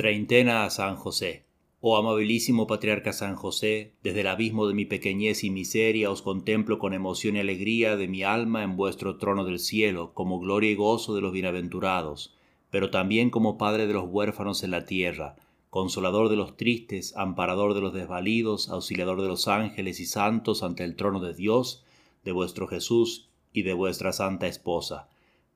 Treintena a San José. Oh amabilísimo patriarca San José, desde el abismo de mi pequeñez y miseria os contemplo con emoción y alegría de mi alma en vuestro trono del cielo, como gloria y gozo de los bienaventurados, pero también como Padre de los huérfanos en la tierra, consolador de los tristes, amparador de los desvalidos, auxiliador de los ángeles y santos ante el trono de Dios, de vuestro Jesús y de vuestra santa esposa.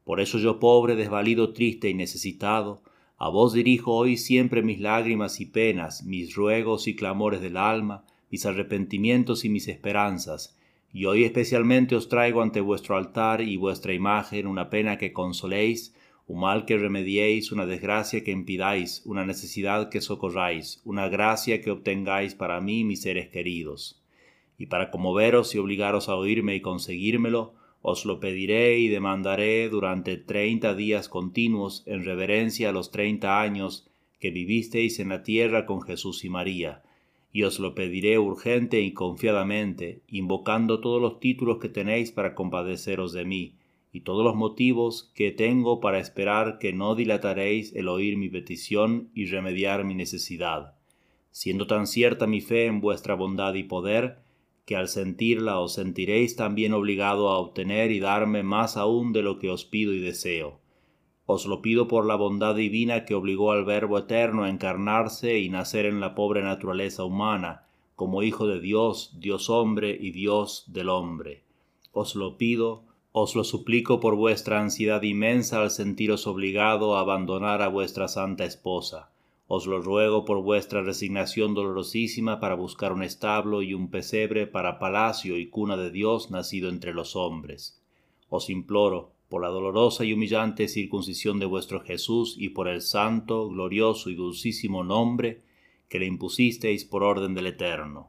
Por eso yo pobre, desvalido, triste y necesitado, a vos dirijo hoy siempre mis lágrimas y penas, mis ruegos y clamores del alma, mis arrepentimientos y mis esperanzas, y hoy especialmente os traigo ante vuestro altar y vuestra imagen una pena que consoléis, un mal que remediéis, una desgracia que impidáis, una necesidad que socorráis, una gracia que obtengáis para mí, mis seres queridos. Y para conmoveros y obligaros a oírme y conseguírmelo, os lo pediré y demandaré durante treinta días continuos en reverencia a los treinta años que vivisteis en la tierra con Jesús y María, y os lo pediré urgente y confiadamente, invocando todos los títulos que tenéis para compadeceros de mí, y todos los motivos que tengo para esperar que no dilataréis el oír mi petición y remediar mi necesidad. Siendo tan cierta mi fe en vuestra bondad y poder, que al sentirla os sentiréis también obligado a obtener y darme más aún de lo que os pido y deseo. Os lo pido por la bondad divina que obligó al Verbo eterno a encarnarse y nacer en la pobre naturaleza humana, como Hijo de Dios, Dios hombre y Dios del hombre. Os lo pido, os lo suplico por vuestra ansiedad inmensa al sentiros obligado a abandonar a vuestra santa esposa os lo ruego por vuestra resignación dolorosísima para buscar un establo y un pesebre para palacio y cuna de Dios nacido entre los hombres. Os imploro, por la dolorosa y humillante circuncisión de vuestro Jesús y por el santo, glorioso y dulcísimo nombre que le impusisteis por orden del Eterno.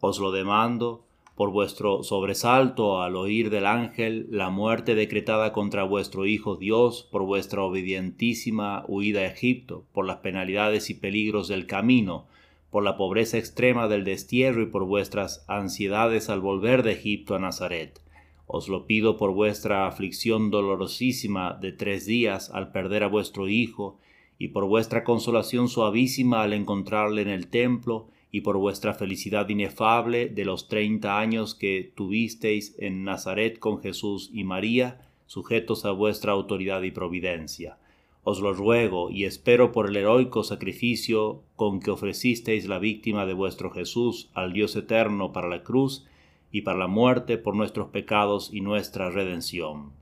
Os lo demando por vuestro sobresalto al oír del ángel la muerte decretada contra vuestro Hijo Dios, por vuestra obedientísima huida a Egipto, por las penalidades y peligros del camino, por la pobreza extrema del destierro y por vuestras ansiedades al volver de Egipto a Nazaret. Os lo pido por vuestra aflicción dolorosísima de tres días al perder a vuestro Hijo, y por vuestra consolación suavísima al encontrarle en el templo, y por vuestra felicidad inefable de los treinta años que tuvisteis en Nazaret con Jesús y María, sujetos a vuestra autoridad y providencia. Os lo ruego y espero por el heroico sacrificio con que ofrecisteis la víctima de vuestro Jesús al Dios eterno para la cruz y para la muerte por nuestros pecados y nuestra redención.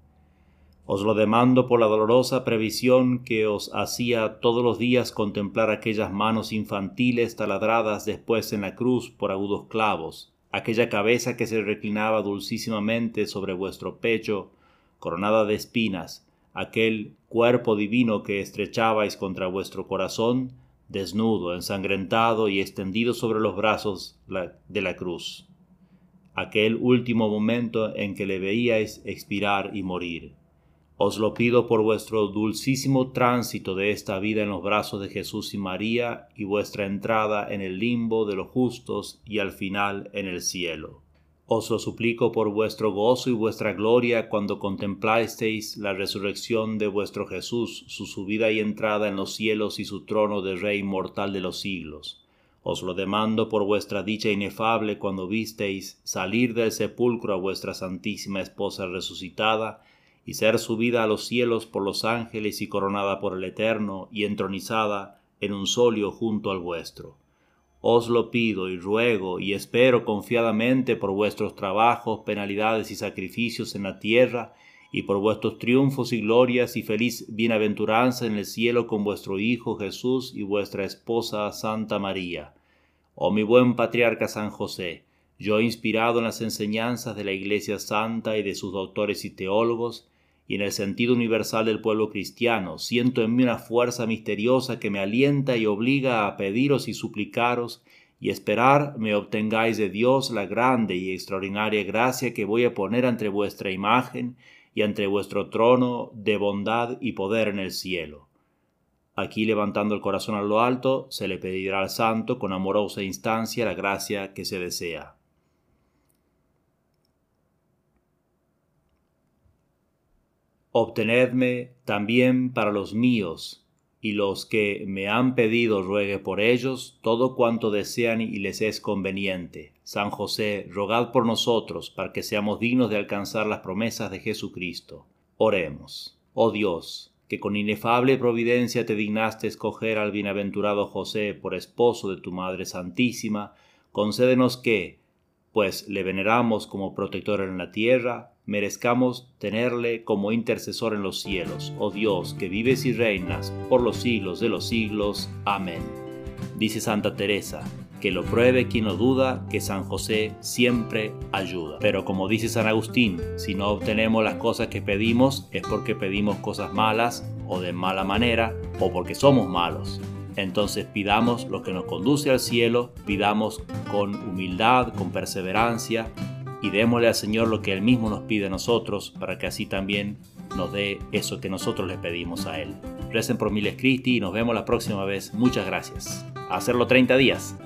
Os lo demando por la dolorosa previsión que os hacía todos los días contemplar aquellas manos infantiles taladradas después en la cruz por agudos clavos, aquella cabeza que se reclinaba dulcísimamente sobre vuestro pecho, coronada de espinas, aquel cuerpo divino que estrechabais contra vuestro corazón, desnudo, ensangrentado y extendido sobre los brazos de la cruz. Aquel último momento en que le veíais expirar y morir os lo pido por vuestro dulcísimo tránsito de esta vida en los brazos de Jesús y María y vuestra entrada en el limbo de los justos y al final en el cielo. Os lo suplico por vuestro gozo y vuestra gloria cuando contemplasteis la resurrección de vuestro Jesús, su subida y entrada en los cielos y su trono de Rey mortal de los siglos. Os lo demando por vuestra dicha inefable cuando visteis salir del sepulcro a vuestra Santísima Esposa resucitada, y ser subida a los cielos por los ángeles y coronada por el Eterno y entronizada en un solio junto al vuestro. Os lo pido y ruego y espero confiadamente por vuestros trabajos, penalidades y sacrificios en la tierra, y por vuestros triunfos y glorias y feliz bienaventuranza en el cielo con vuestro Hijo Jesús y vuestra esposa Santa María. Oh mi buen patriarca San José, yo inspirado en las enseñanzas de la Iglesia Santa y de sus doctores y teólogos, y en el sentido universal del pueblo cristiano, siento en mí una fuerza misteriosa que me alienta y obliga a pediros y suplicaros y esperar me obtengáis de Dios la grande y extraordinaria gracia que voy a poner ante vuestra imagen y ante vuestro trono de bondad y poder en el cielo. Aquí levantando el corazón a lo alto, se le pedirá al santo con amorosa instancia la gracia que se desea. Obtenedme también para los míos, y los que me han pedido ruegue por ellos todo cuanto desean y les es conveniente. San José, rogad por nosotros para que seamos dignos de alcanzar las promesas de Jesucristo. Oremos. Oh Dios, que con inefable providencia te dignaste escoger al bienaventurado José por esposo de tu Madre Santísima, concédenos que, pues le veneramos como protector en la tierra, merezcamos tenerle como intercesor en los cielos, oh Dios, que vives y reinas por los siglos de los siglos. Amén. Dice Santa Teresa, que lo pruebe quien no duda que San José siempre ayuda. Pero como dice San Agustín, si no obtenemos las cosas que pedimos es porque pedimos cosas malas o de mala manera o porque somos malos. Entonces pidamos lo que nos conduce al cielo, pidamos con humildad, con perseverancia y démosle al Señor lo que Él mismo nos pide a nosotros para que así también nos dé eso que nosotros le pedimos a Él. Recen por Miles Cristi y nos vemos la próxima vez. Muchas gracias. hacerlo 30 días.